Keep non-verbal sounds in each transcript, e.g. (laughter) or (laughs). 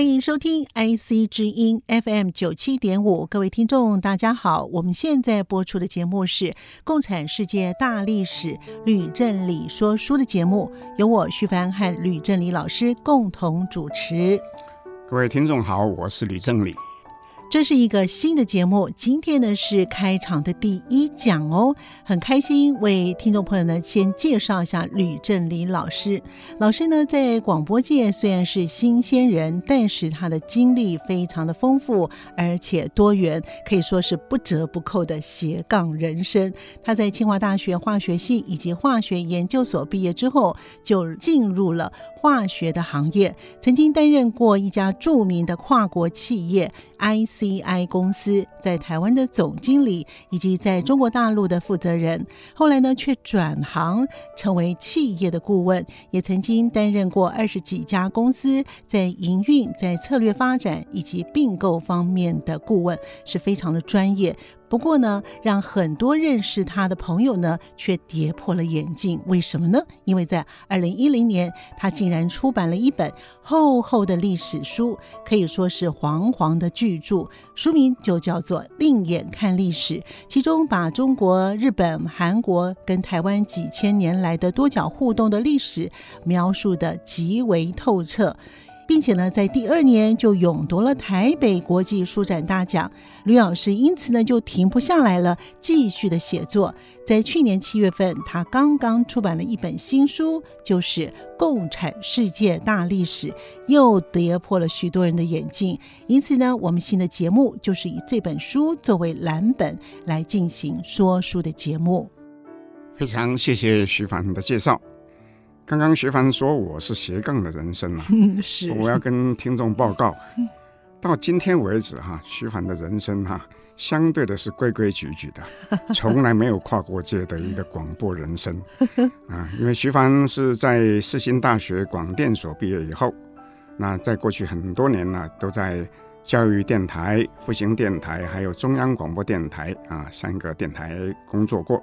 欢迎收听 IC 之音 FM 九七点五，各位听众，大家好。我们现在播出的节目是《共产世界大历史》吕正理说书的节目，由我徐凡和吕正理老师共同主持。各位听众好，我是吕正理。这是一个新的节目，今天呢是开场的第一讲哦，很开心为听众朋友呢先介绍一下吕正林老师。老师呢在广播界虽然是新鲜人，但是他的经历非常的丰富，而且多元，可以说是不折不扣的斜杠人生。他在清华大学化学系以及化学研究所毕业之后，就进入了化学的行业，曾经担任过一家著名的跨国企业 ICI 公司在台湾的总经理，以及在中国大陆的负责人。后来呢，却转行成为企业的顾问，也曾经担任过二十几家公司在营运、在策略发展以及并购方面的顾问，是非常的专业。不过呢，让很多认识他的朋友呢，却跌破了眼镜。为什么呢？因为在二零一零年，他竟然出版了一本厚厚的历史书，可以说是煌煌的巨著，书名就叫做《另眼看历史》，其中把中国、日本、韩国跟台湾几千年来的多角互动的历史描述得极为透彻。并且呢，在第二年就勇夺了台北国际书展大奖。吕老师因此呢，就停不下来了，继续的写作。在去年七月份，他刚刚出版了一本新书，就是《共产世界大历史》，又跌破了许多人的眼镜。因此呢，我们新的节目就是以这本书作为蓝本来进行说书的节目。非常谢谢徐凡的介绍。刚刚徐凡说我是斜杠的人生啊，(laughs) 是。我要跟听众报告，到今天为止哈，徐凡的人生哈，相对的是规规矩矩的，(laughs) 从来没有跨过界的一个广播人生 (laughs) 啊。因为徐凡是在世新大学广电所毕业以后，那在过去很多年呢，都在教育电台、复兴电台还有中央广播电台啊三个电台工作过。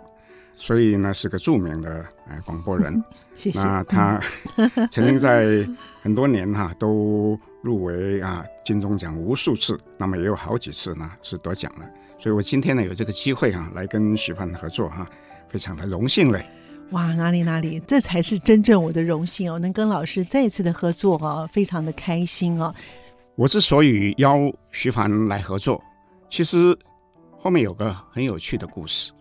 所以呢，是个著名的呃广播人。(laughs) 谢谢。那他 (laughs) 曾经在很多年哈、啊、都入围啊金钟奖无数次，那么也有好几次呢是得奖了。所以我今天呢有这个机会哈、啊、来跟徐帆合作哈、啊，非常的荣幸嘞。哇，哪里哪里，这才是真正我的荣幸哦，能跟老师再一次的合作哦，非常的开心哦。我之所以邀徐凡来合作，其实后面有个很有趣的故事。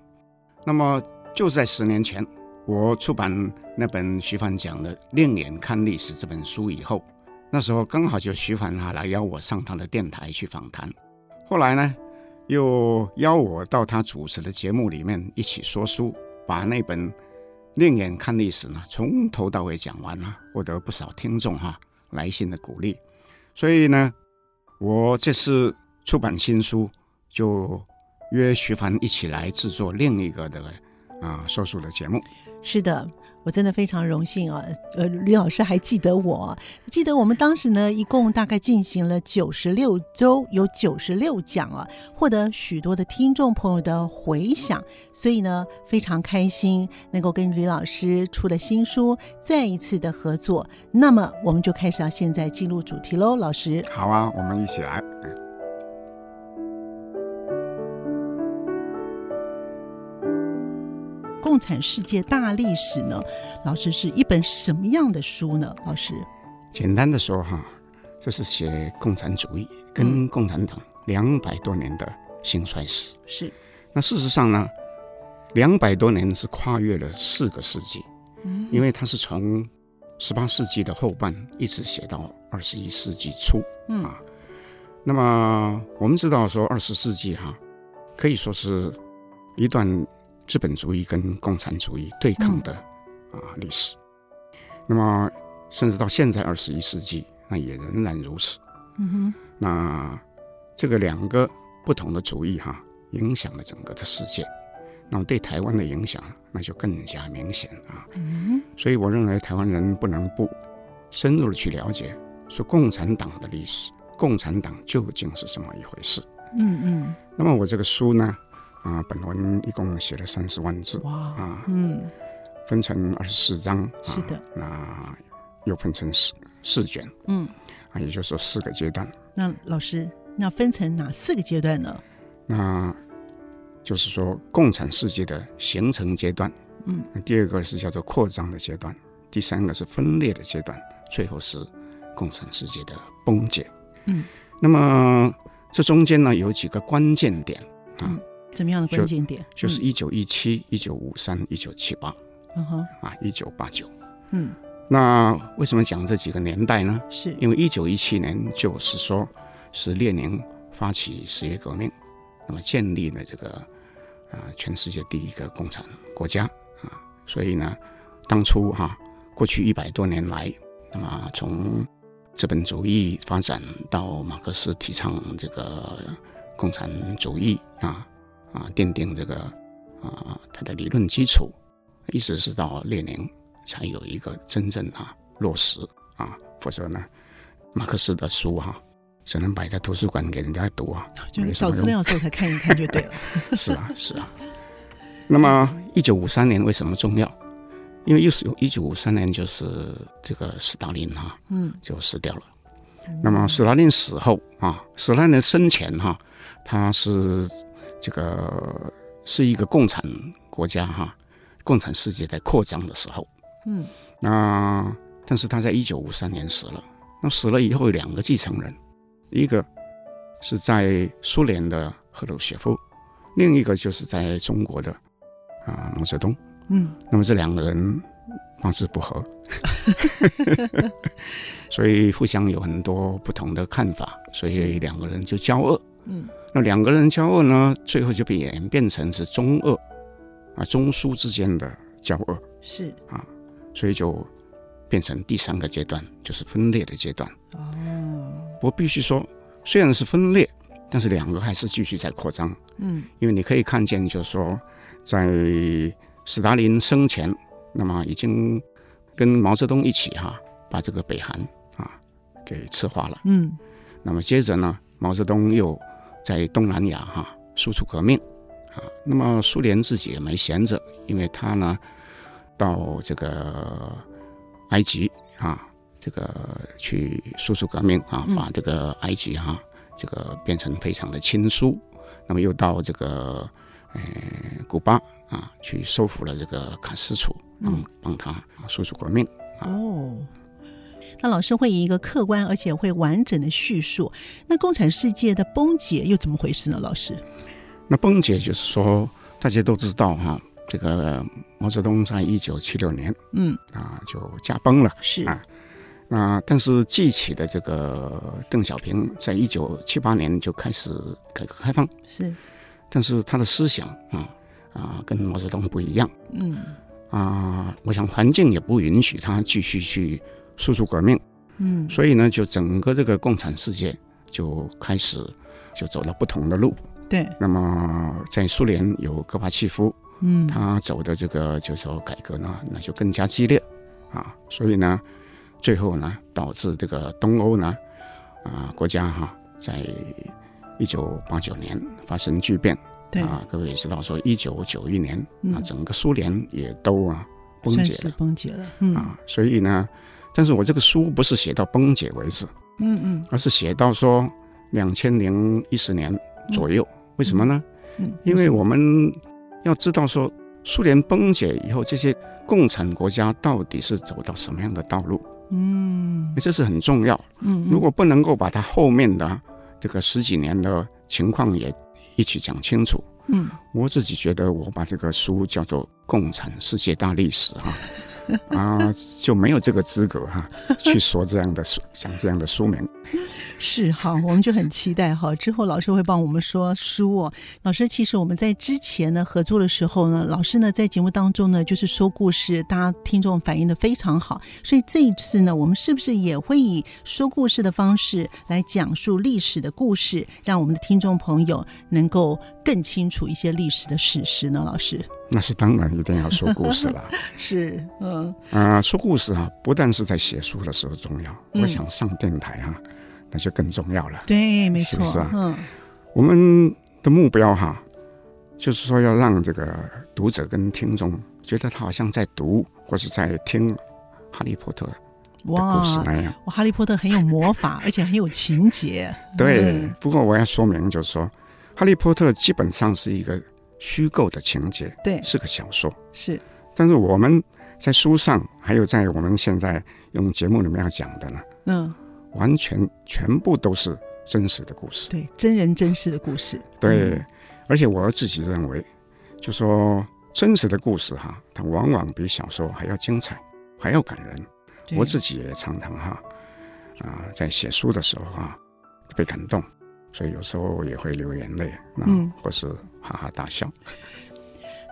那么。就在十年前，我出版那本徐凡讲的《另眼看历史》这本书以后，那时候刚好就徐凡他来邀我上他的电台去访谈，后来呢，又邀我到他主持的节目里面一起说书，把那本《另眼看历史》呢从头到尾讲完了，获得不少听众哈来信的鼓励，所以呢，我这次出版新书就约徐凡一起来制作另一个的。啊，说书的节目是的，我真的非常荣幸啊。呃，吕老师还记得我，记得我们当时呢，一共大概进行了九十六周，有九十六讲啊，获得许多的听众朋友的回响，所以呢，非常开心能够跟吕老师出的新书再一次的合作。那么，我们就开始要现在进入主题喽，老师。好啊，我们一起来。共产世界大历史呢，老师是一本什么样的书呢？老师，简单的说哈，就是写共产主义跟共产党两百多年的兴衰史。是，那事实上呢，两百多年是跨越了四个世纪，嗯，因为它是从十八世纪的后半一直写到二十一世纪初，嗯啊，那么我们知道说二十世纪哈，可以说是一段。资本主义跟共产主义对抗的啊历史，那么甚至到现在二十一世纪，那也仍然如此。嗯哼，那这个两个不同的主义哈，影响了整个的世界，那么对台湾的影响那就更加明显啊。嗯，所以我认为台湾人不能不深入的去了解，说共产党的历史，共产党究竟是什么一回事。嗯嗯。那么我这个书呢，啊，本文一共写了三十万字。哇。啊。嗯。分成二十四章。是的。那又分成四四卷。嗯。啊，也就是说四个阶段。那老师，那分成哪四个阶段呢？那就是说共产世界的形成阶段。嗯。第二个是叫做扩张的阶段，第三个是分裂的阶段，最后是共产世界的崩解。嗯。那么这中间呢，有几个关键点啊。嗯。怎么样的关键点？就，就是一九一七、一九五三、一九七八。嗯哼。啊，一九八九。嗯。那为什么讲这几个年代呢？是因为一九一七年就是说，是列宁发起十月革命，那么建立了这个啊全世界第一个共产国家啊，所以呢，当初哈、啊、过去一百多年来，那么从资本主义发展到马克思提倡这个共产主义啊啊奠定这个啊他的理论基础，一直是到列宁。才有一个真正啊落实啊，否则呢，马克思的书哈、啊，只能摆在图书馆给人家读啊，就找资料的时候才看一看就对了。(laughs) 是啊，是啊。那么一九五三年为什么重要？因为又是一九五三年就是这个斯大林哈、啊，嗯，就死掉了。嗯、那么斯大林死后啊，斯大林生前哈、啊，他是这个是一个共产国家哈、啊，共产世界在扩张的时候。嗯，那但是他在一九五三年死了。那死了以后有两个继承人，一个是在苏联的赫鲁雪夫，另一个就是在中国的啊毛泽东。嗯，那么这两个人八字不合，(laughs) 所以互相有很多不同的看法，所以两个人就交恶。嗯，那两个人交恶呢，最后就被演变成是中恶啊中枢之间的交恶。是啊。所以就变成第三个阶段，就是分裂的阶段。哦，我必须说，虽然是分裂，但是两个还是继续在扩张。嗯，因为你可以看见，就是说，在斯大林生前，那么已经跟毛泽东一起哈，把这个北韩啊给赤化了。嗯，那么接着呢，毛泽东又在东南亚哈输出革命啊。那么苏联自己也没闲着，因为他呢。到这个埃及啊，这个去输出革命啊，把这个埃及哈、啊，这个变成非常的亲苏。那么又到这个呃古巴啊，去收复了这个卡斯楚，嗯，帮他输出革命。哦，那老师会以一个客观而且会完整的叙述，那共产世界的崩解又怎么回事呢？老师，那崩解就是说，大家都知道哈。这个毛泽东在一九七六年，嗯啊，就驾崩了，是啊，那但是继起的这个邓小平，在一九七八年就开始改革开放，是，但是他的思想啊啊跟毛泽东不一样，嗯啊，我想环境也不允许他继续去输出革命，嗯，所以呢，就整个这个共产世界就开始就走了不同的路，对，那么在苏联有戈巴契夫。嗯，他走的这个就是说改革呢，那就更加激烈。啊，所以呢，最后呢，导致这个东欧呢，啊，国家哈、啊，在一九八九年发生巨变，对。啊，各位也知道说一九九一年、嗯、啊，整个苏联也都啊崩解了，崩解了，嗯、啊，所以呢，但是我这个书不是写到崩解为止，嗯嗯，而是写到说两千零一十年左右，嗯、为什么呢？嗯，因为我们。要知道说，苏联崩解以后，这些共产国家到底是走到什么样的道路？嗯，这是很重要。嗯，如果不能够把它后面的这个十几年的情况也一起讲清楚，嗯，我自己觉得我把这个书叫做《共产世界大历史》哈。(laughs) 啊，就没有这个资格哈、去说这样的书，像这样的书名。是哈，我们就很期待哈。之后老师会帮我们说书哦。老师，其实我们在之前呢合作的时候呢，老师呢在节目当中呢就是说故事，大家听众反应的非常好。所以这一次呢，我们是不是也会以说故事的方式来讲述历史的故事，让我们的听众朋友能够更清楚一些历史的史实呢？老师，那是当然，一定要说故事了。(laughs) 是，嗯，啊、呃，说故事啊，不但是在写书的时候重要，嗯、我想上电台啊，那就更重要了。对，没错，是不是啊？嗯，我们的目标哈，就是说要让这个读者跟听众觉得他好像在读或是在听《哈利波特》的故事那样。哇，哇，《哈利波特》很有魔法，而且很有情节。对，嗯、不过我要说明，就是说。《哈利波特》基本上是一个虚构的情节，对，是个小说，是。但是我们在书上，还有在我们现在用节目里面要讲的呢，嗯，完全全部都是真实的故事，对，真人真事的故事，对。嗯、而且我自己认为，就说真实的故事哈，它往往比小说还要精彩，还要感人。我自己也常常哈啊，在写书的时候哈被感动。所以有时候也会流眼泪，嗯，或是哈哈大笑。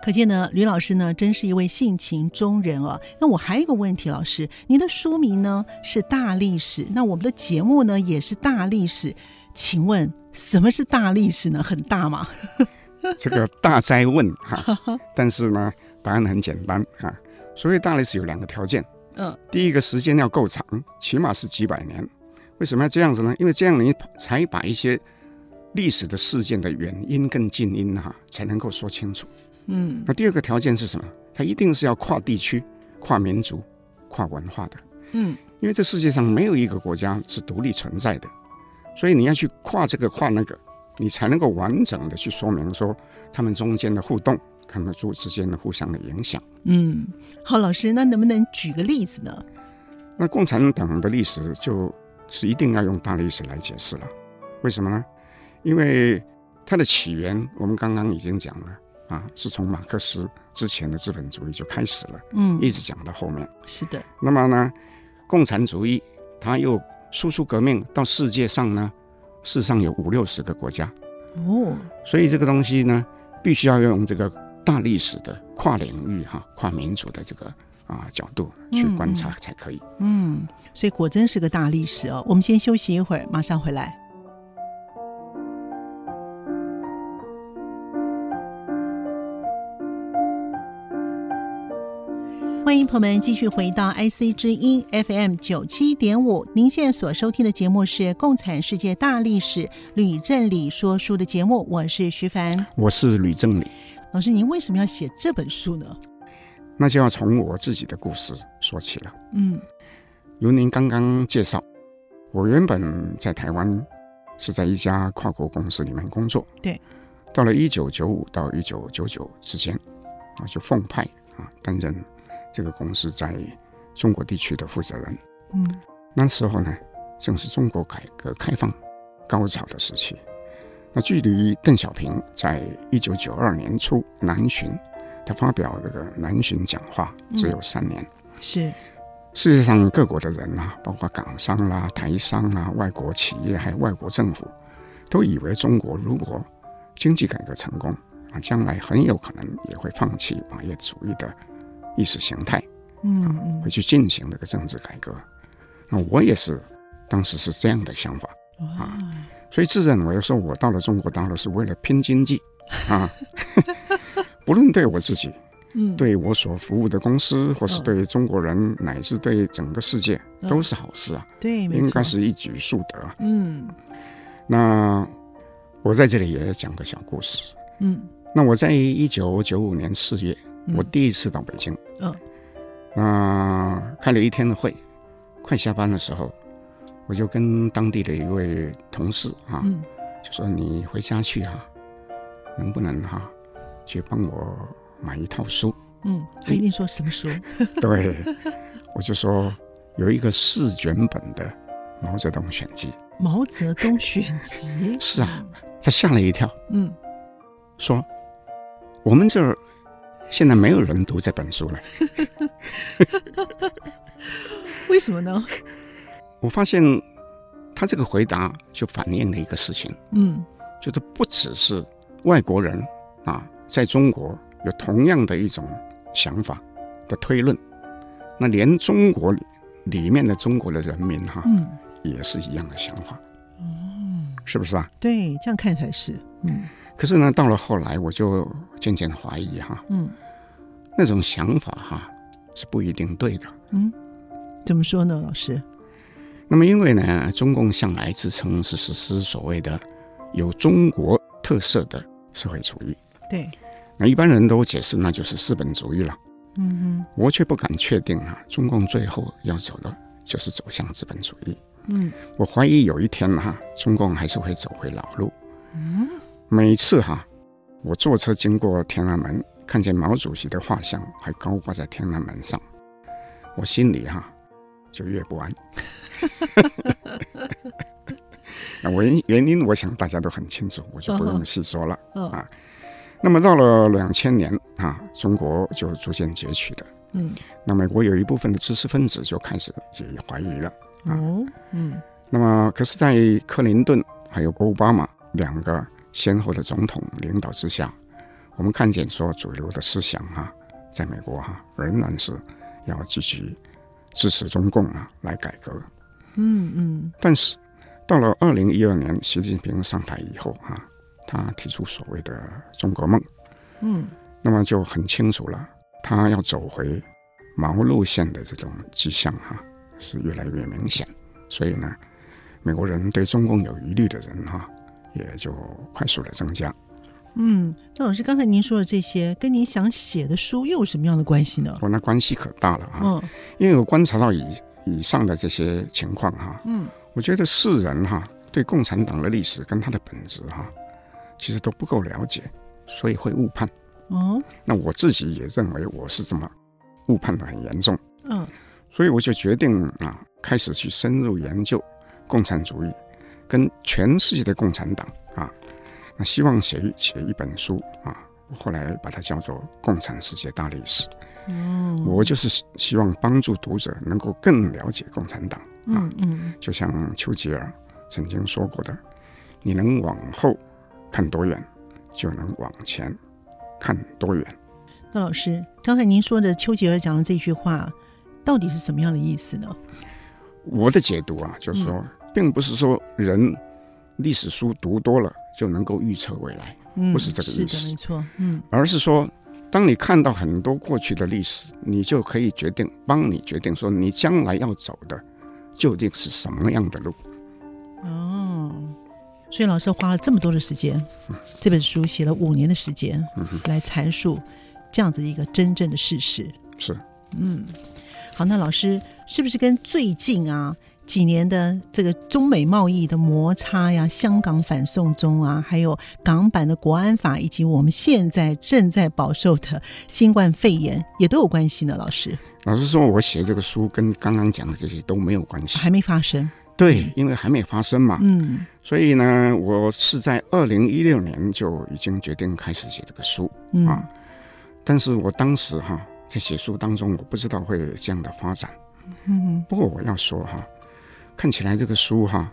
可见呢，吕老师呢，真是一位性情中人哦。那我还有一个问题，老师，您的书名呢是大历史，那我们的节目呢也是大历史，请问什么是大历史呢？很大吗？(laughs) (laughs) 这个大灾问哈，但是呢，答案很简单哈。所谓大历史有两个条件，嗯，第一个时间要够长，起码是几百年。为什么要这样子呢？因为这样你才把一些历史的事件的原因跟近因哈、啊，才能够说清楚。嗯，那第二个条件是什么？它一定是要跨地区、跨民族、跨文化的。嗯，因为这世界上没有一个国家是独立存在的，所以你要去跨这个跨那个，你才能够完整的去说明说他们中间的互动，他们之之间的互相的影响。嗯，好，老师，那能不能举个例子呢？那共产党的历史就是一定要用大历史来解释了，为什么呢？因为它的起源，我们刚刚已经讲了啊，是从马克思之前的资本主义就开始了，嗯，一直讲到后面。是的。那么呢，共产主义它又输出革命到世界上呢，世上有五六十个国家，哦，所以这个东西呢，必须要用这个大历史的跨领域哈、啊、跨民族的这个啊角度去观察才可以。嗯，嗯，所以果真是个大历史哦。我们先休息一会儿，马上回来。欢迎朋友们继续回到 IC 之音 FM 九七点五。您现在所收听的节目是《共产世界大历史》吕正理说书的节目，我是徐凡，我是吕正理。老师，您为什么要写这本书呢？那就要从我自己的故事说起了。嗯，如您刚刚介绍，我原本在台湾是在一家跨国公司里面工作。对，到了一九九五到一九九九之间，啊，就奉派啊担任。这个公司在中国地区的负责人，嗯，那时候呢，正是中国改革开放高潮的时期。那距离邓小平在一九九二年初南巡，他发表这个南巡讲话只有三年。嗯、是世界上各国的人啊，包括港商啦、台商啊、外国企业还有外国政府，都以为中国如果经济改革成功啊，将来很有可能也会放弃马列主义的。意识形态，嗯，会去进行这个政治改革。那我也是，当时是这样的想法啊，所以自认为说，我到了中国大陆是为了拼经济 (laughs) 啊，(laughs) 不论对我自己，嗯，对我所服务的公司，或是对中国人，乃至对整个世界，都是好事啊。对，应该是一举数得。嗯，那我在这里也讲个小故事。嗯，那我在一九九五年四月。我第一次到北京，嗯，啊、呃，开了一天的会，快下班的时候，我就跟当地的一位同事啊，嗯、就说你回家去哈、啊，能不能哈、啊，去帮我买一套书？嗯，他一定说什么书？对，我就说有一个四卷本的毛泽东选集。毛泽东选集？是啊，他吓了一跳，嗯，说我们这儿。现在没有人读这本书了，(laughs) 为什么呢？我发现他这个回答就反映了一个事情，嗯，就是不只是外国人啊，在中国有同样的一种想法的推论，那连中国里面的中国的人民哈，嗯，也是一样的想法，嗯，是不是啊？对，这样看才是。嗯。可是呢，到了后来，我就渐渐怀疑哈，嗯，那种想法哈是不一定对的。嗯，怎么说呢，老师？那么因为呢，中共向来自称是实施所谓的有中国特色的社会主义。对。那一般人都解释那就是资本主义了。嗯哼。我却不敢确定啊，中共最后要走的就是走向资本主义。嗯。我怀疑有一天哈，中共还是会走回老路。嗯。每次哈，我坐车经过天安门，看见毛主席的画像还高挂在天安门上，我心里哈就越不安。(laughs) 那原原因，我想大家都很清楚，我就不用细说了、uh uh. 啊。那么到了两千年啊，中国就逐渐崛起的。嗯，那美国有一部分的知识分子就开始也怀疑了。哦、啊，嗯。那么，可是，在克林顿还有奥巴马两个。先后的总统领导之下，我们看见说主流的思想哈、啊，在美国哈、啊、仍然是要继续支持中共啊来改革。嗯嗯。嗯，但是到了二零一二年，习近平上台以后、啊，他提出所谓的中国梦。嗯。那么就很清楚了，他要走回毛路线的这种迹象哈、啊，是越来越明显。所以呢，美国人对中共有疑虑的人哈、啊。也就快速的增加。嗯，那老师刚才您说的这些，跟您想写的书又有什么样的关系呢？我那关系可大了啊！嗯，因为我观察到以以上的这些情况哈，嗯，我觉得世人哈对共产党的历史跟它的本质哈，其实都不够了解，所以会误判。哦，那我自己也认为我是这么误判的很严重。嗯，所以我就决定啊，开始去深入研究共产主义。跟全世界的共产党啊，那希望写写一本书啊，后来把它叫做《共产世界大历史》。嗯，我就是希望帮助读者能够更了解共产党啊。嗯嗯，就像丘吉尔曾经说过的：“你能往后看多远，就能往前看多远。”那老师，刚才您说的丘吉尔讲的这句话，到底是什么样的意思呢？我的解读啊，就是说。嗯并不是说人历史书读多了就能够预测未来，嗯、不是这个意思，没错，嗯，而是说，当你看到很多过去的历史，你就可以决定，帮你决定说你将来要走的究竟是什么样的路。哦，所以老师花了这么多的时间，嗯、这本书写了五年的时间，嗯、来阐述这样子一个真正的事实。是，嗯，好，那老师是不是跟最近啊？几年的这个中美贸易的摩擦呀，香港反送中啊，还有港版的国安法，以及我们现在正在饱受的新冠肺炎，也都有关系呢。老师，老实说，我写这个书跟刚刚讲的这些都没有关系，还没发生。对，因为还没发生嘛。嗯，所以呢，我是在二零一六年就已经决定开始写这个书、嗯、啊。但是我当时哈在写书当中，我不知道会有这样的发展。嗯，不过我要说哈。看起来这个书哈，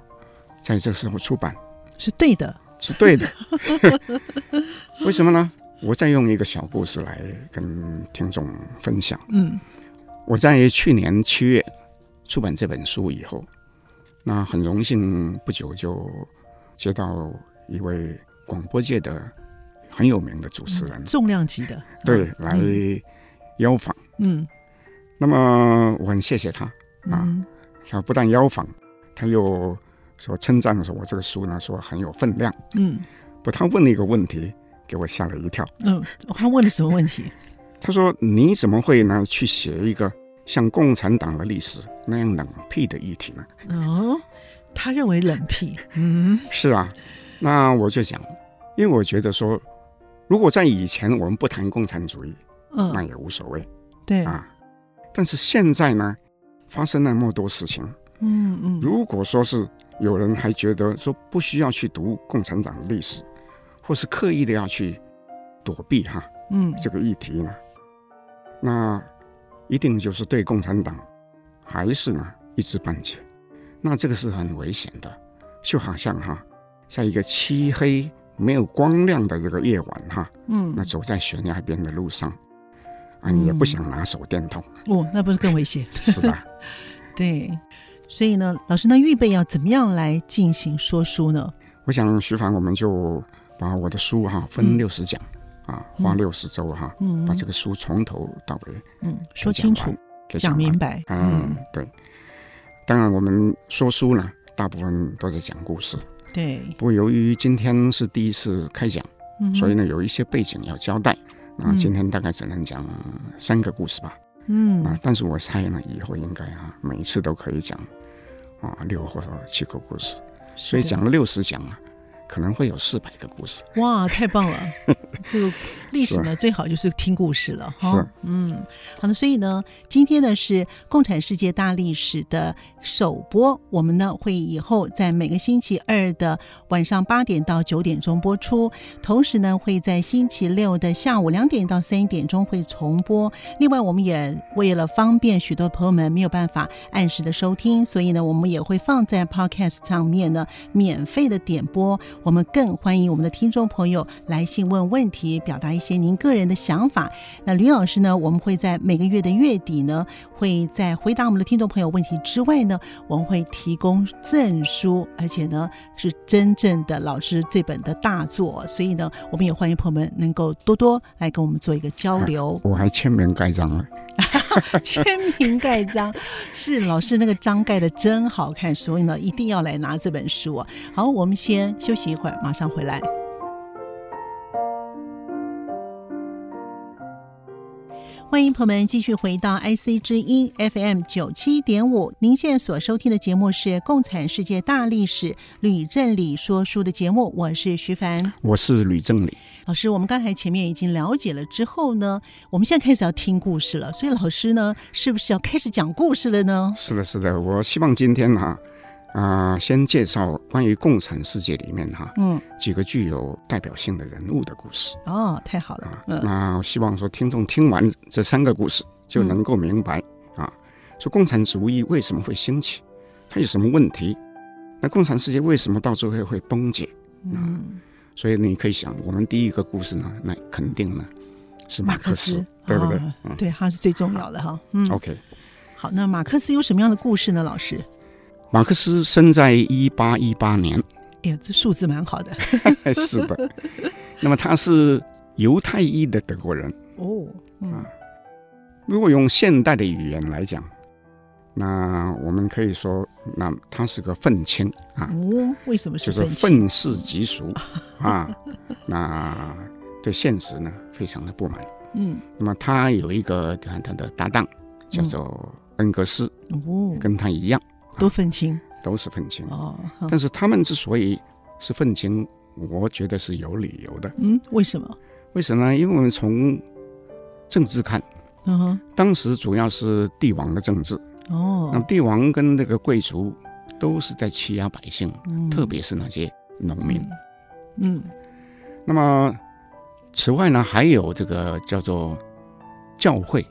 在这时候出版是对的，是对的。(laughs) 为什么呢？我再用一个小故事来跟听众分享。嗯，我在去年七月出版这本书以后，那很荣幸不久就接到一位广播界的很有名的主持人，重量级的，对，来邀访。嗯，那么我很谢谢他啊。嗯他不但邀访，他又说称赞说：“我这个书呢，说很有分量。”嗯，不，他问了一个问题，给我吓了一跳。嗯，他问了什么问题？他说：“你怎么会呢去写一个像共产党的历史那样冷僻的议题呢？”哦，他认为冷僻。嗯，是啊。那我就讲，因为我觉得说，如果在以前我们不谈共产主义，嗯，那也无所谓。对啊，但是现在呢？发生那么多事情，嗯嗯，如果说是有人还觉得说不需要去读共产党的历史，或是刻意的要去躲避哈，嗯，这个议题呢，那一定就是对共产党还是呢一知半解，那这个是很危险的，就好像哈，在一个漆黑没有光亮的这个夜晚哈，嗯，那走在悬崖边的路上。啊，你也不想拿手电筒、嗯、哦，那不是更危险？是吧？(laughs) 对，所以呢，老师，那预备要怎么样来进行说书呢？我想徐凡，我们就把我的书哈分六十讲，嗯、啊，花六十周哈，嗯、把这个书从头到尾嗯说清楚，讲，讲明白。嗯，对。当然，我们说书呢，大部分都在讲故事。对。不过由于今天是第一次开讲，嗯、所以呢，有一些背景要交代。啊，今天大概只能讲三个故事吧。嗯。啊，但是我猜呢，以后应该啊，每一次都可以讲啊六或者七个故事。所以讲了六十讲啊。可能会有四百个故事，哇，太棒了！(laughs) 这个历史呢，最好就是听故事了哈。是，嗯，好的。所以呢，今天呢是《共产世界大历史》的首播，我们呢会以后在每个星期二的晚上八点到九点钟播出，同时呢会在星期六的下午两点到三点钟会重播。另外，我们也为了方便许多朋友们没有办法按时的收听，所以呢我们也会放在 Podcast 上面呢免费的点播。我们更欢迎我们的听众朋友来信问问题，表达一些您个人的想法。那吕老师呢，我们会在每个月的月底呢，会在回答我们的听众朋友问题之外呢，我们会提供证书，而且呢是真正的老师这本的大作。所以呢，我们也欢迎朋友们能够多多来跟我们做一个交流。(laughs) 我还签名盖章了。(laughs) 签名盖章是老师那个章盖的真好看，所以呢一定要来拿这本书啊。好，我们先休息一会儿，马上回来。欢迎朋友们继续回到 IC 之音 FM 九七点五，您现在所收听的节目是《共产世界大历史》吕正理说书的节目，我是徐凡，我是吕正理。老师，我们刚才前面已经了解了之后呢，我们现在开始要听故事了。所以老师呢，是不是要开始讲故事了呢？是的，是的。我希望今天哈啊、呃，先介绍关于共产世界里面哈嗯几个具有代表性的人物的故事。哦，太好了。啊、嗯，那我希望说听众听完这三个故事就能够明白、嗯、啊，说共产主义为什么会兴起，它有什么问题？那共产世界为什么到最后会崩解？嗯。所以你可以想，我们第一个故事呢，那肯定呢是马克思，克思对不对？对，他是最重要的哈。嗯，OK。好，那马克思有什么样的故事呢？老师，马克思生在一八一八年。哎呀，这数字蛮好的。(laughs) 是的。那么他是犹太裔的德国人。哦。嗯、啊。如果用现代的语言来讲。那我们可以说，那他是个愤青啊。哦，为什么是就是愤世嫉俗 (laughs) 啊？那对现实呢，非常的不满。嗯。那么他有一个他他的搭档叫做恩格斯，哦，跟他一样，都愤青，都是愤青。哦。但是他们之所以是愤青，我觉得是有理由的。嗯，为什么？为什么呢？因为我们从政治看，嗯哼，当时主要是帝王的政治。哦，那帝王跟那个贵族都是在欺压百姓，嗯、特别是那些农民。嗯，嗯那么此外呢，还有这个叫做教会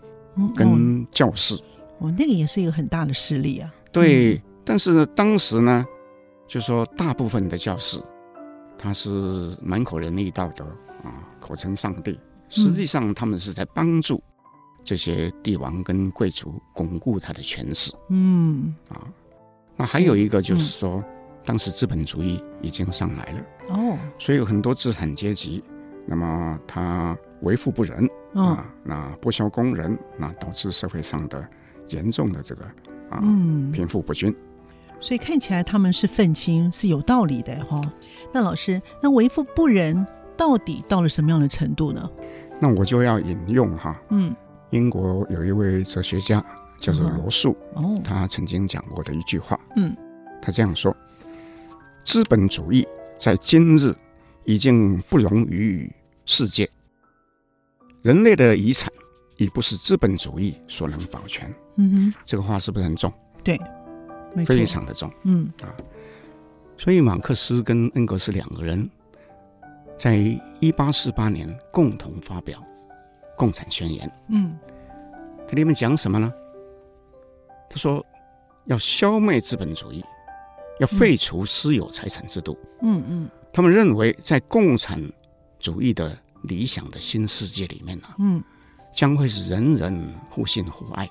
跟教士。哦，哦，那个也是一个很大的势力啊。对，嗯、但是呢，当时呢，就说大部分的教士他是满口仁义道德啊，口称上帝，实际上他们是在帮助。这些帝王跟贵族巩固他的权势，嗯。啊，那还有一个就是说，嗯、当时资本主义已经上来了哦，所以有很多资产阶级，那么他为富不仁、哦、啊，那剥削工人，那导致社会上的严重的这个啊贫富不均，所以看起来他们是愤青是有道理的哈、哦。那老师，那为富不仁到底到了什么样的程度呢？那我就要引用哈，嗯。英国有一位哲学家叫做罗素，哦，他曾经讲过的一句话，嗯，他这样说：资本主义在今日已经不容于世界，人类的遗产已不是资本主义所能保全。嗯哼，这个话是不是很重？对，非常的重。嗯啊，所以马克思跟恩格斯两个人在一八四八年共同发表。共产宣言，嗯，它里面讲什么呢？他说要消灭资本主义，要废除私有财产制度。嗯嗯，他们认为在共产主义的理想的新世界里面呢，嗯，将会是人人互信互爱，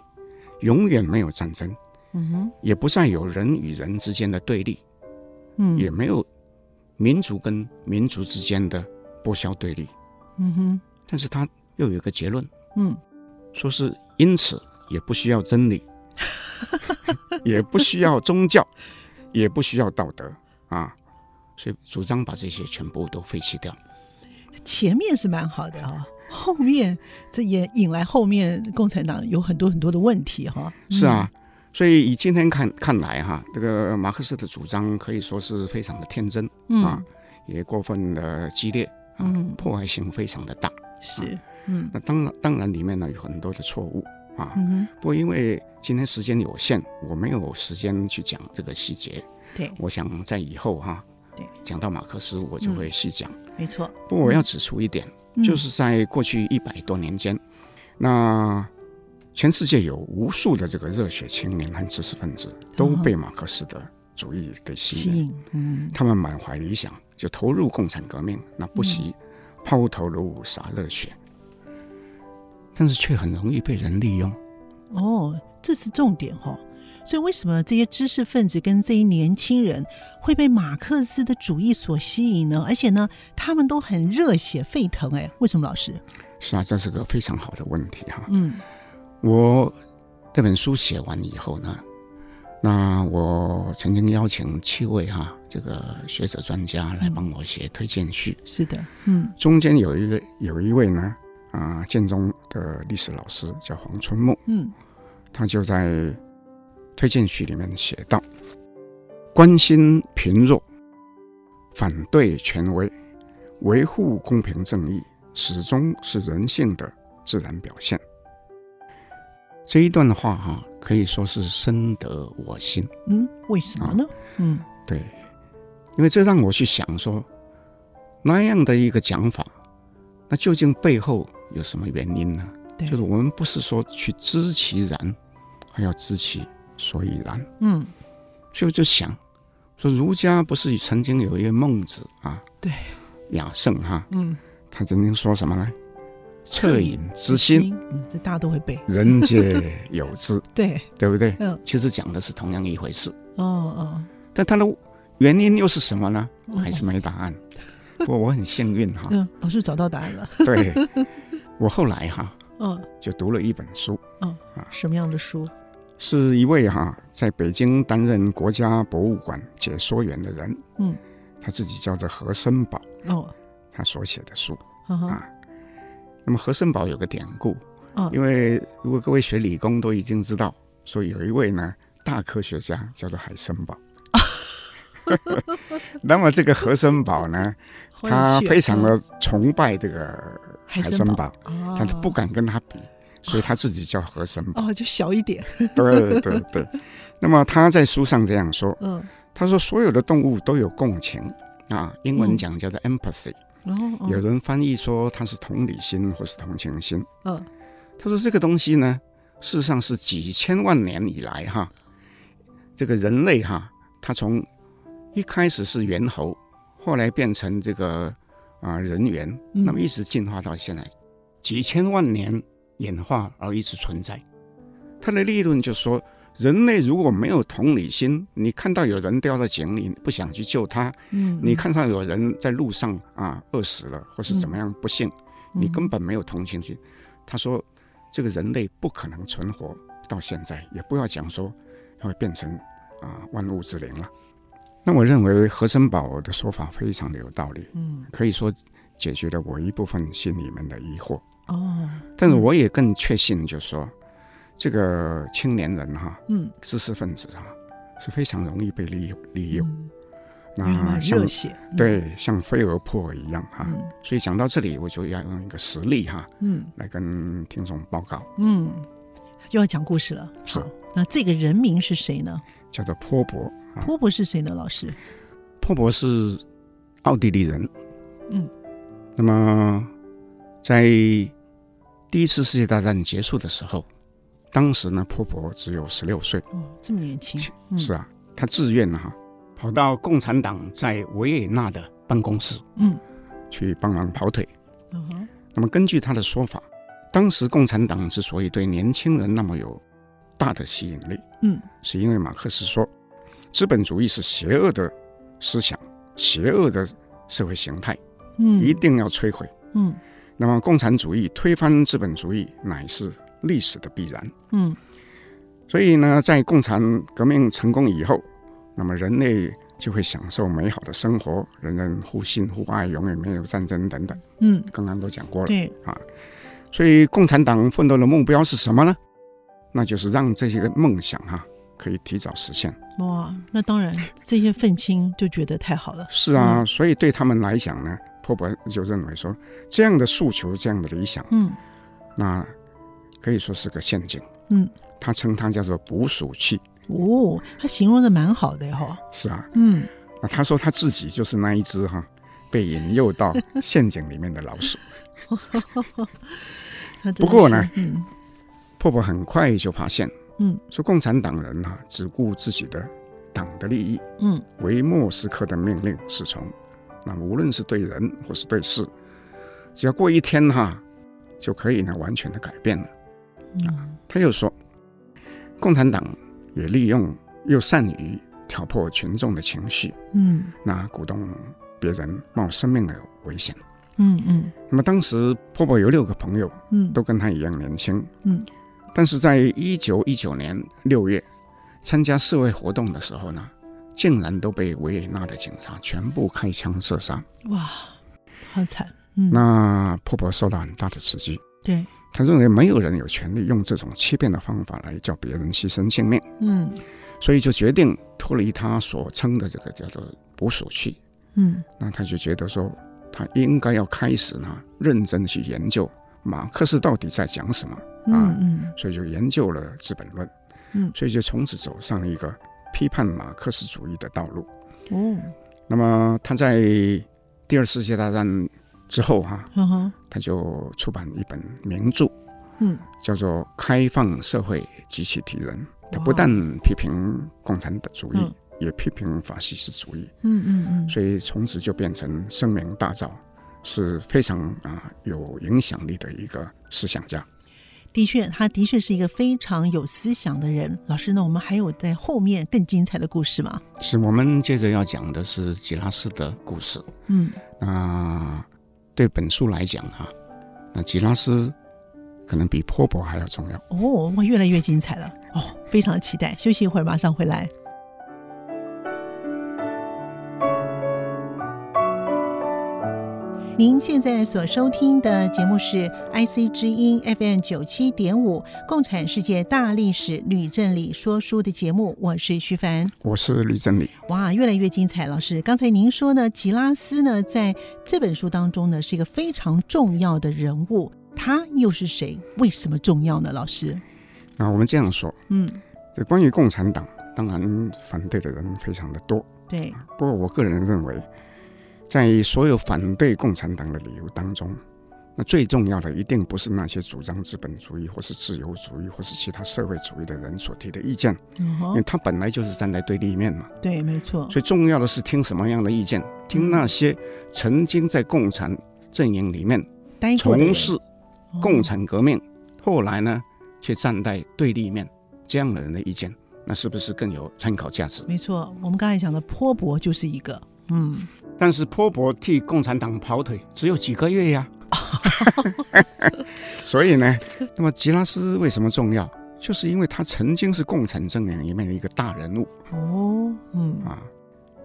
永远没有战争，嗯哼，也不再有人与人之间的对立，嗯，也没有民族跟民族之间的剥削对立。嗯哼，但是他又有一个结论，嗯，说是因此也不需要真理，(laughs) 也不需要宗教，也不需要道德啊，所以主张把这些全部都废弃掉。前面是蛮好的啊，后面这也引来后面共产党有很多很多的问题哈。是啊，所以以今天看看来哈，这个马克思的主张可以说是非常的天真啊，也过分的激烈。嗯，破坏性非常的大，是，嗯，那当然，当然里面呢有很多的错误啊，嗯，不过因为今天时间有限，我没有时间去讲这个细节，对，我想在以后哈，对，讲到马克思我就会细讲，没错。不过我要指出一点，就是在过去一百多年间，那全世界有无数的这个热血青年和知识分子都被马克思的主义给吸引，嗯，他们满怀理想。就投入共产革命，那不惜抛头颅洒热血，嗯、但是却很容易被人利用。哦，这是重点哈、哦。所以为什么这些知识分子跟这些年轻人会被马克思的主义所吸引呢？而且呢，他们都很热血沸腾哎，为什么老师？是啊，这是个非常好的问题哈。嗯，我这本书写完以后呢，那我曾经邀请七位哈。这个学者专家来帮我写推荐序，嗯，是的，嗯，中间有一个有一位呢，啊、呃，建中的历史老师叫黄春木，嗯，他就在推荐序里面写道：关心贫弱，反对权威，维护公平正义，始终是人性的自然表现。这一段话哈，可以说是深得我心。嗯，为什么呢？啊、嗯，对。因为这让我去想说，那样的一个讲法，那究竟背后有什么原因呢？对就是我们不是说去知其然，还要知其所以然。嗯，所以我就想说，儒家不是曾经有一个孟子啊？对，亚圣哈，嗯，他曾经说什么呢？恻隐之心，嗯，这大家都会背。人皆有之，(laughs) 对，对不对？嗯，其实讲的是同样一回事。哦哦，但他的。原因又是什么呢？还是没答案。不过我很幸运哈，(laughs) 嗯，老师找到答案了。(laughs) 对，我后来哈，嗯，就读了一本书，嗯啊，什么样的书？是一位哈在北京担任国家博物馆解说员的人，嗯，他自己叫做何森宝，哦，他所写的书。啊。那么何森宝有个典故，哦，因为如果各位学理工都已经知道，说有一位呢大科学家叫做海森堡。(laughs) 那么这个何森堡呢，(laughs) 他非常的崇拜这个海森堡，但他不敢跟他比，所以他自己叫何森堡。哦，就小一点。(laughs) 对对对。那么他在书上这样说，嗯，他说所有的动物都有共情啊，英文讲叫做 empathy，有人翻译说它是同理心或是同情心。嗯，他说这个东西呢，事实上是几千万年以来哈，这个人类哈，他从一开始是猿猴，后来变成这个啊、呃、人猿，那么一直进化到现在，嗯、几千万年演化而一直存在。他的立论就是说，人类如果没有同理心，你看到有人掉到井里不想去救他，嗯，你看到有人在路上啊饿死了或是怎么样不幸，嗯、你根本没有同情心。他说，这个人类不可能存活到现在，也不要讲说会变成啊万物之灵了。那我认为何森堡的说法非常的有道理，嗯，可以说解决了我一部分心里面的疑惑。哦，但是我也更确信，就是说，嗯、这个青年人哈，嗯，知识分子哈，是非常容易被利用利用。嗯、那像热血，对，像飞蛾扑火一样哈。嗯、所以讲到这里，我就要用一个实例哈，嗯，来跟听众报告。嗯，又要讲故事了。是。那这个人名是谁呢？叫做波伯。波伯是谁呢？老师，波伯是奥地利人。嗯，那么在第一次世界大战结束的时候，当时呢，波伯只有十六岁。哦，这么年轻。嗯、是啊，他自愿哈，跑到共产党在维也纳的办公室，嗯，去帮忙跑腿。嗯哼。那么根据他的说法，当时共产党之所以对年轻人那么有大的吸引力，嗯，是因为马克思说。资本主义是邪恶的思想，邪恶的社会形态，嗯，一定要摧毁。嗯，那么共产主义推翻资本主义乃是历史的必然。嗯，所以呢，在共产革命成功以后，那么人类就会享受美好的生活，人人互信互爱，永远没有战争等等。嗯，刚刚都讲过了。对啊，所以共产党奋斗的目标是什么呢？那就是让这些个梦想哈、啊、可以提早实现。哇，那当然，这些愤青就觉得太好了。是啊，嗯、所以对他们来讲呢，郝伯就认为说，这样的诉求，这样的理想，嗯，那可以说是个陷阱。嗯，他称它叫做捕鼠器。哦，他形容的蛮好的哈。是啊，嗯，那他说他自己就是那一只哈被引诱到陷阱里面的老鼠。(laughs) 不过呢，嗯，郝伯很快就发现，嗯，说共产党人哈只顾自己的党的利益，嗯，维莫斯科的命令是从。那无论是对人或是对事，只要过一天哈，就可以呢完全的改变了。啊，他又说，共产党。也利用又善于挑破群众的情绪，嗯，那鼓动别人冒生命的危险，嗯嗯。那么当时波波有六个朋友，嗯，都跟他一样年轻，嗯，但是在一九一九年六月参加示威活动的时候呢，竟然都被维也纳的警察全部开枪射杀。哇，好惨！嗯，那婆婆受到很大的刺激。对。她认为没有人有权利用这种欺骗的方法来叫别人牺牲性命，嗯，所以就决定脱离他所称的这个叫做捕鼠器，嗯，那他就觉得说，他应该要开始呢认真去研究马克思到底在讲什么啊，嗯，所以就研究了《资本论》，嗯，所以就从此走上了一个批判马克思主义的道路。哦，那么他在第二次世界大战。之后哈、啊，嗯、他就出版一本名著，嗯，叫做《开放社会及其敌人》。他不但批评共产主义，嗯、也批评法西斯主义。嗯嗯嗯。所以从此就变成声名大噪，是非常啊有影响力的一个思想家。的确，他的确是一个非常有思想的人。老师呢，我们还有在后面更精彩的故事吗？是我们接着要讲的是吉拉斯的故事。嗯，那。对本书来讲哈，那吉拉斯可能比破伯还要重要哦，哇，越来越精彩了哦，非常的期待。休息一会儿，马上回来。您现在所收听的节目是 IC 之音 FM 九七点五《共产世界大历史》吕正理说书的节目，我是徐凡，我是吕正理。哇，越来越精彩！老师，刚才您说呢，吉拉斯呢，在这本书当中呢，是一个非常重要的人物，他又是谁？为什么重要呢？老师，啊我们这样说，嗯，就关于共产党，当然反对的人非常的多，对。不过我个人认为。在所有反对共产党的理由当中，那最重要的一定不是那些主张资本主义或是自由主义或是其他社会主义的人所提的意见，因为他本来就是站在对立面嘛。对，没错。最重要的是听什么样的意见？听那些曾经在共产阵营里面从事共产革命，后来呢却站在对立面这样的人的意见，那是不是更有参考价值？没错，我们刚才讲的坡博就是一个，嗯。但是波伯替共产党跑腿只有几个月呀，(laughs) 所以呢，(laughs) 那么吉拉斯为什么重要？就是因为他曾经是共产阵营里面的一个大人物。哦，嗯。啊，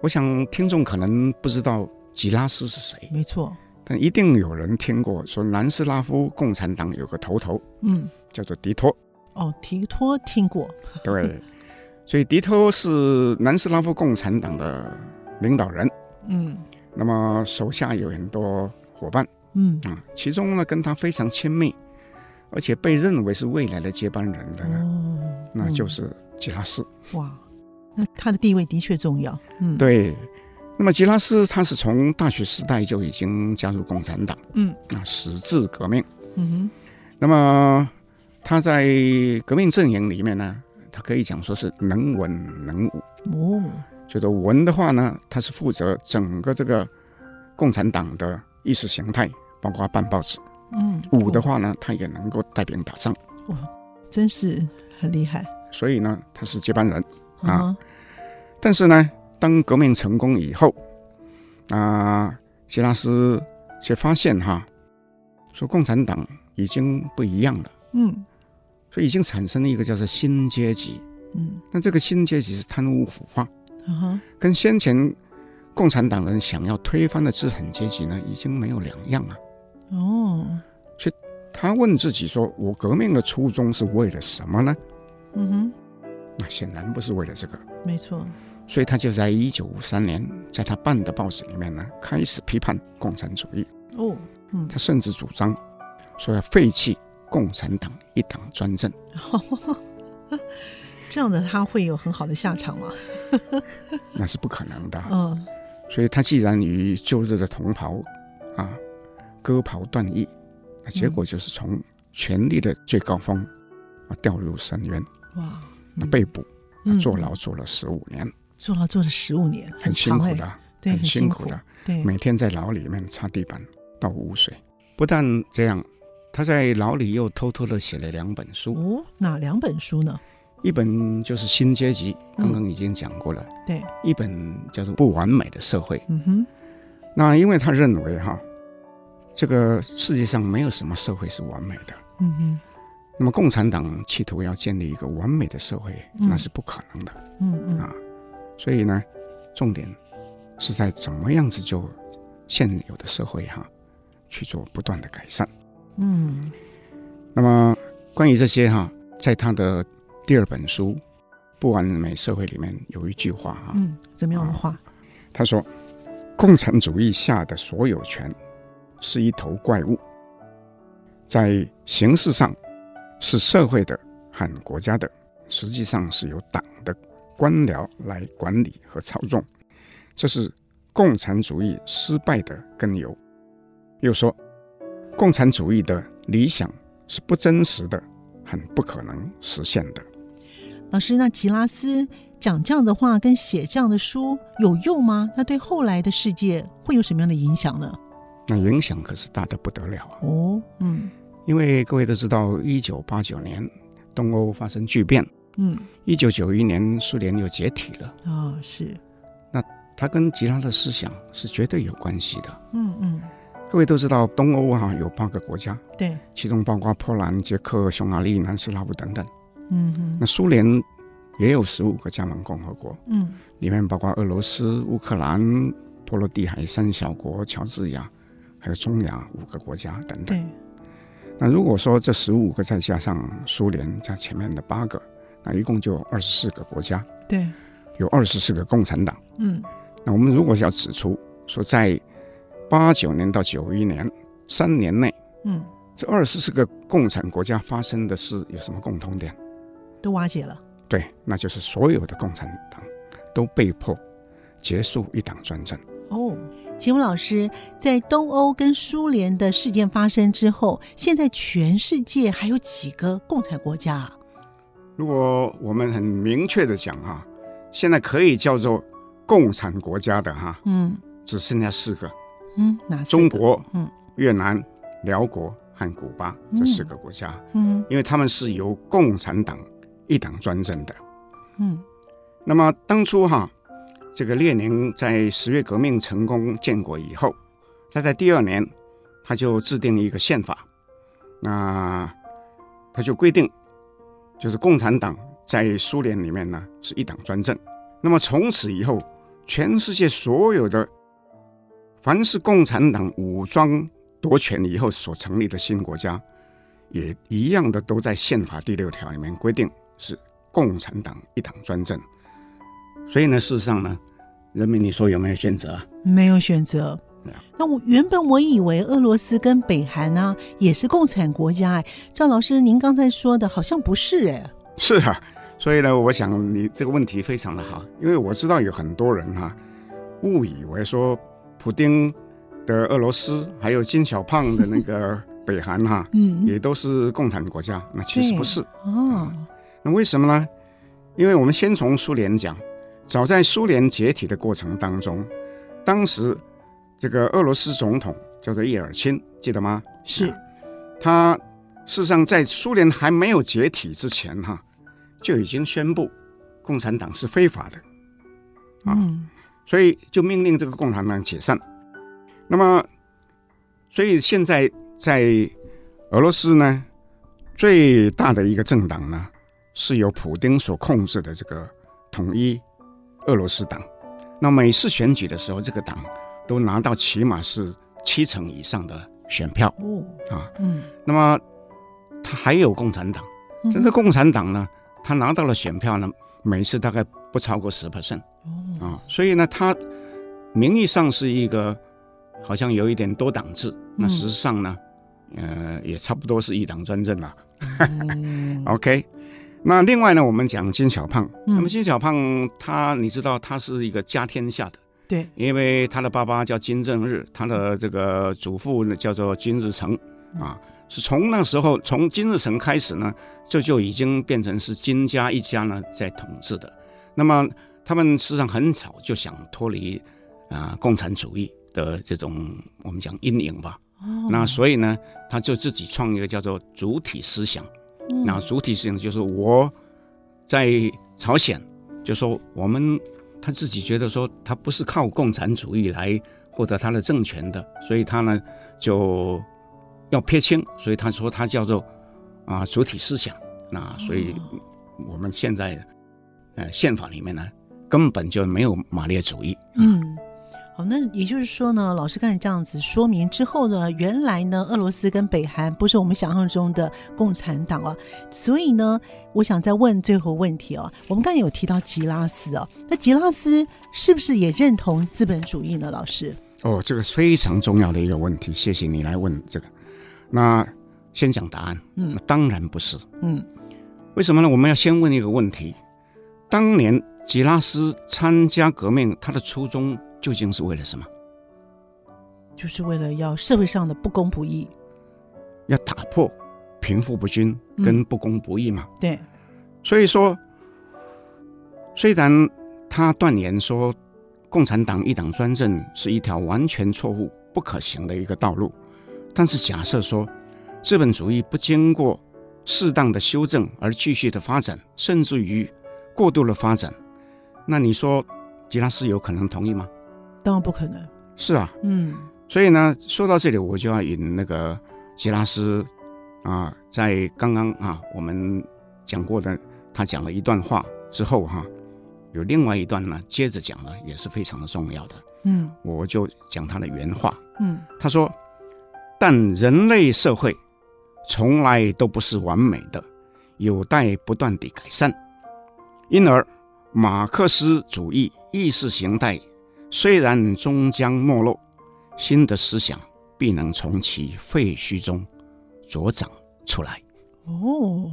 我想听众可能不知道吉拉斯是谁，没错，但一定有人听过说南斯拉夫共产党有个头头，嗯，叫做迪托，哦，迪托听过，对，所以迪托是南斯拉夫共产党的领导人。嗯，那么手下有很多伙伴，嗯啊，其中呢跟他非常亲密，而且被认为是未来的接班人的呢，哦、那就是吉拉斯。哇，那他的地位的确重要。嗯，对。那么吉拉斯他是从大学时代就已经加入共产党，嗯，啊，矢志革命。嗯哼。那么他在革命阵营里面呢，他可以讲说是能文能武。哦。觉得文的话呢，他是负责整个这个共产党的意识形态，包括办报纸。嗯，武的话呢，他也能够带兵打仗。哇，真是很厉害。所以呢，他是接班人啊。嗯、但是呢，当革命成功以后，啊，希拉斯却发现哈，说共产党已经不一样了，嗯，所以已经产生了一个叫做新阶级，嗯，那这个新阶级是贪污腐化，跟先前共产党人想要推翻的资产阶级呢，已经没有两样了。哦，所以他问自己说：“我革命的初衷是为了什么呢？”嗯哼，那显然不是为了这个，没错。所以他就在一九五三年，在他办的报纸里面呢，开始批判共产主义。哦，嗯，他甚至主张说要废弃共产党一党专政。(laughs) 这样的他会有很好的下场吗？(laughs) 那是不可能的。嗯，所以他既然与旧日的同袍啊割袍断义，那结果就是从权力的最高峰啊掉入深渊。哇，那被捕，嗯、坐牢坐了十五年。坐牢坐了十五年，很辛苦的，对，很辛苦的，对，每天在牢里面擦地板、倒污水。不但这样，他在牢里又偷偷的写了两本书。哦，哪两本书呢？一本就是《新阶级》，刚刚已经讲过了。嗯、对，一本叫做《不完美的社会》。嗯哼。那因为他认为哈，这个世界上没有什么社会是完美的。嗯哼。那么共产党企图要建立一个完美的社会，嗯、那是不可能的。嗯嗯啊。所以呢，重点是在怎么样子就现有的社会哈、啊，去做不断的改善。嗯，那么关于这些哈、啊，在他的第二本书《不完美社会》里面有一句话哈、啊，嗯，怎么样的话？啊、他说，共产主义下的所有权是一头怪物，在形式上是社会的和国家的，实际上是由党的。官僚来管理和操纵，这是共产主义失败的根由。又说，共产主义的理想是不真实的，很不可能实现的。老师，那吉拉斯讲这样的话跟写这样的书有用吗？那对后来的世界会有什么样的影响呢？那影响可是大的不得了啊！哦，嗯，因为各位都知道，一九八九年东欧发生巨变。嗯，一九九一年苏联又解体了啊、哦，是，那他跟吉拉的思想是绝对有关系的。嗯嗯，各位都知道东欧哈、啊、有八个国家，对，其中包括波兰、捷克、匈牙利、南斯拉夫等等。嗯哼，那苏联也有十五个加盟共和国，嗯，里面包括俄罗斯、乌克兰、波罗的海三小国、乔治亚，还有中亚五个国家等等。对，那如果说这十五个再加上苏联在前面的八个。那一共就二十四个国家，对，有二十四个共产党。嗯，那我们如果要指出说，在八九年到九一年三年内，嗯，这二十四个共产国家发生的事有什么共通点？都瓦解了。对，那就是所有的共产党都被迫结束一党专政。哦，请问老师，在东欧跟苏联的事件发生之后，现在全世界还有几个共产国家啊？如果我们很明确的讲哈，现在可以叫做共产国家的哈，嗯，只剩下四个，嗯，哪四个？中国、嗯，越南、辽国和古巴这四个国家，嗯，因为他们是由共产党一党专政的，嗯，那么当初哈，这个列宁在十月革命成功建国以后，他在第二年他就制定一个宪法，那他就规定。就是共产党在苏联里面呢是一党专政，那么从此以后，全世界所有的凡是共产党武装夺权以后所成立的新国家，也一样的都在宪法第六条里面规定是共产党一党专政。所以呢，事实上呢，人民你说有没有选择？没有选择。那我原本我以为俄罗斯跟北韩呢、啊、也是共产国家哎，赵老师您刚才说的好像不是哎。是啊，所以呢，我想你这个问题非常的好，因为我知道有很多人哈、啊、误以为说普丁的俄罗斯还有金小胖的那个北韩哈、啊，(laughs) 嗯，也都是共产国家，那其实不是哦、嗯。那为什么呢？因为我们先从苏联讲，早在苏联解体的过程当中，当时。这个俄罗斯总统叫做叶尔钦，记得吗？是，他事实上在苏联还没有解体之前，哈，就已经宣布共产党是非法的，啊，嗯，所以就命令这个共产党解散。那么，所以现在在俄罗斯呢，最大的一个政党呢，是由普丁所控制的这个统一俄罗斯党。那每次选举的时候，这个党都拿到起码是七成以上的选票。哦，啊，嗯，那么他还有共产党，这个共产党呢，他拿到了选票呢，每次大概不超过十 percent。哦，啊，所以呢，他名义上是一个。好像有一点多党制，那实际上呢，嗯、呃，也差不多是一党专政了。嗯、(laughs) OK，那另外呢，我们讲金小胖，嗯、那么金小胖他，你知道他是一个家天下的，对，因为他的爸爸叫金正日，他的这个祖父呢叫做金日成，啊，是从那时候从金日成开始呢，这就，就已经变成是金家一家呢在统治的。那么他们实际上很早就想脱离啊、呃、共产主义。的这种我们讲阴影吧，哦、那所以呢，他就自己创一个叫做主体思想。嗯、那主体思想就是我在朝鲜，就说我们他自己觉得说他不是靠共产主义来获得他的政权的，所以他呢就要撇清，所以他说他叫做啊主体思想。那所以我们现在呃宪法里面呢根本就没有马列主义。嗯。嗯好，那也就是说呢，老师刚才这样子说明之后呢，原来呢，俄罗斯跟北韩不是我们想象中的共产党啊，所以呢，我想再问最后问题哦，我们刚才有提到吉拉斯哦，那吉拉斯是不是也认同资本主义呢？老师？哦，这个非常重要的一个问题，谢谢你来问这个。那先讲答案，嗯，当然不是，嗯，为什么呢？我们要先问一个问题：当年吉拉斯参加革命，他的初衷？究竟是为了什么？就是为了要社会上的不公不义，要打破贫富不均跟不公不义嘛？嗯、对。所以说，虽然他断言说共产党一党专政是一条完全错误、不可行的一个道路，但是假设说资本主义不经过适当的修正而继续的发展，甚至于过度的发展，那你说吉拉斯有可能同意吗？当然不可能。是啊，嗯，所以呢，说到这里，我就要引那个吉拉斯啊，在刚刚啊我们讲过的，他讲了一段话之后哈、啊，有另外一段呢，接着讲了，也是非常的重要的。嗯，我就讲他的原话。嗯，他说：“但人类社会从来都不是完美的，有待不断地改善。因而，马克思主义意识形态。”虽然终将没落，新的思想必能从其废墟中茁长出来。哦，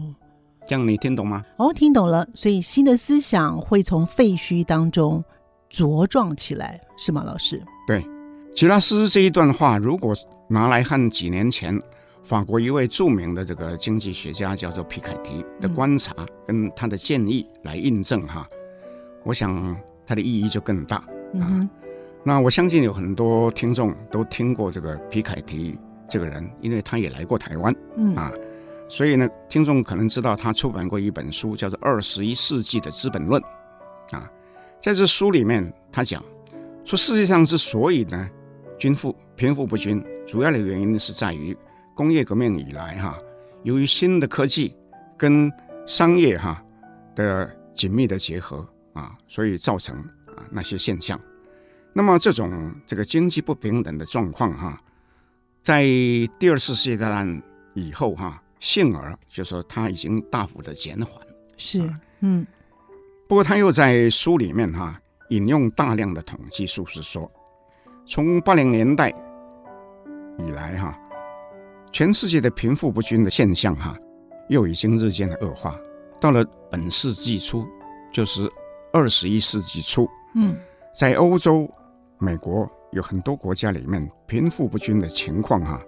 这样你听懂吗？哦，听懂了。所以新的思想会从废墟当中茁壮起来，是吗，老师？对，吉拉斯这一段话，如果拿来和几年前法国一位著名的这个经济学家叫做皮凯提的观察跟他的建议来印证哈，嗯、我想他的意义就更大。啊，那我相信有很多听众都听过这个皮凯提这个人，因为他也来过台湾，嗯。啊，所以呢，听众可能知道他出版过一本书，叫做《二十一世纪的资本论》啊，在这书里面，他讲说，世界上之所以呢，均富贫富不均，主要的原因是在于工业革命以来哈，由于新的科技跟商业哈的紧密的结合啊，所以造成。啊，那些现象，那么这种这个经济不平等的状况哈，在第二次世界大战以后哈，幸而就说它已经大幅的减缓。是，嗯。不过他又在书里面哈引用大量的统计数字说，从八零年代以来哈，全世界的贫富不均的现象哈，又已经日渐的恶化，到了本世纪初，就是二十一世纪初。嗯，在欧洲、美国有很多国家里面，贫富不均的情况哈，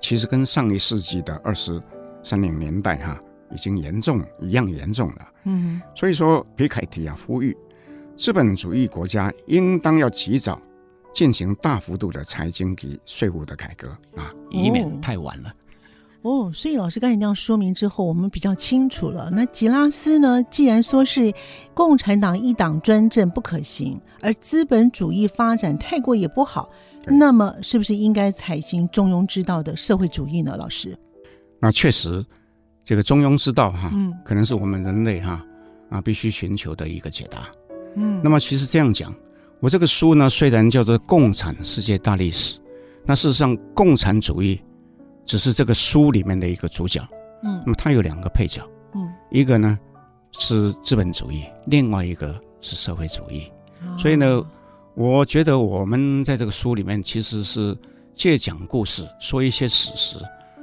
其实跟上一世纪的二十三零年代哈已经严重一样严重了。嗯，所以说皮凯提啊呼吁资本主义国家应当要及早进行大幅度的财经及税务的改革啊，以免太晚了。哦，所以老师刚才那样说明之后，我们比较清楚了。那吉拉斯呢？既然说是共产党一党专政不可行，而资本主义发展太过也不好，那么是不是应该采行中庸之道的社会主义呢？老师？那确实，这个中庸之道哈，嗯，可能是我们人类哈啊必须寻求的一个解答。嗯，那么其实这样讲，我这个书呢，虽然叫做《共产世界大历史》，那事实上共产主义。只是这个书里面的一个主角，嗯，那么它有两个配角，嗯，一个呢是资本主义，另外一个是社会主义，哦、所以呢，我觉得我们在这个书里面其实是借讲故事，说一些史实。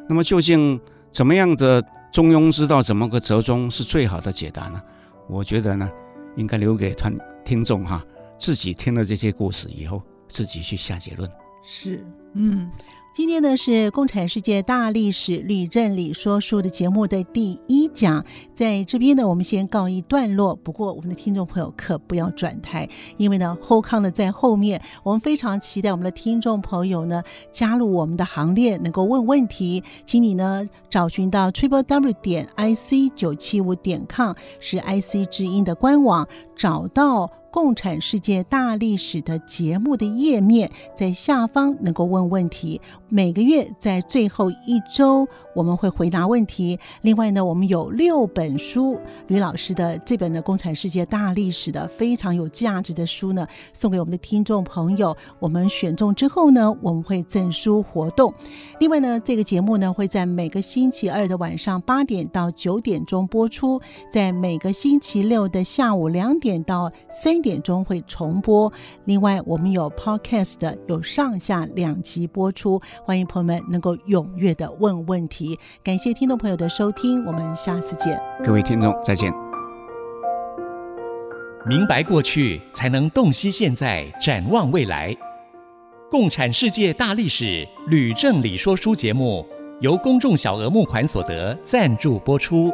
那么究竟怎么样的中庸之道，怎么个折中是最好的解答呢？我觉得呢，应该留给他听众哈，自己听了这些故事以后，自己去下结论。是，嗯。今天呢是《共产世界大历史》吕正理说书的节目的第一讲，在这边呢，我们先告一段落。不过，我们的听众朋友可不要转台，因为呢，(laughs) 后康呢在后面。我们非常期待我们的听众朋友呢加入我们的行列，能够问问题。请你呢找寻到 triple w 点 i c 九七五点 com 是 IC 之音的官网，找到。共产世界大历史的节目的页面，在下方能够问问题。每个月在最后一周，我们会回答问题。另外呢，我们有六本书，吕老师的这本呢《共产世界大历史》的非常有价值的书呢，送给我们的听众朋友。我们选中之后呢，我们会赠书活动。另外呢，这个节目呢会在每个星期二的晚上八点到九点钟播出，在每个星期六的下午两点到三点钟会重播。另外，我们有 Podcast 的，有上下两集播出，欢迎朋友们能够踊跃的问问题题。感谢听众朋友的收听，我们下次见。各位听众，再见。明白过去，才能洞悉现在，展望未来。共产世界大历史吕正理说书节目，由公众小额募款所得赞助播出。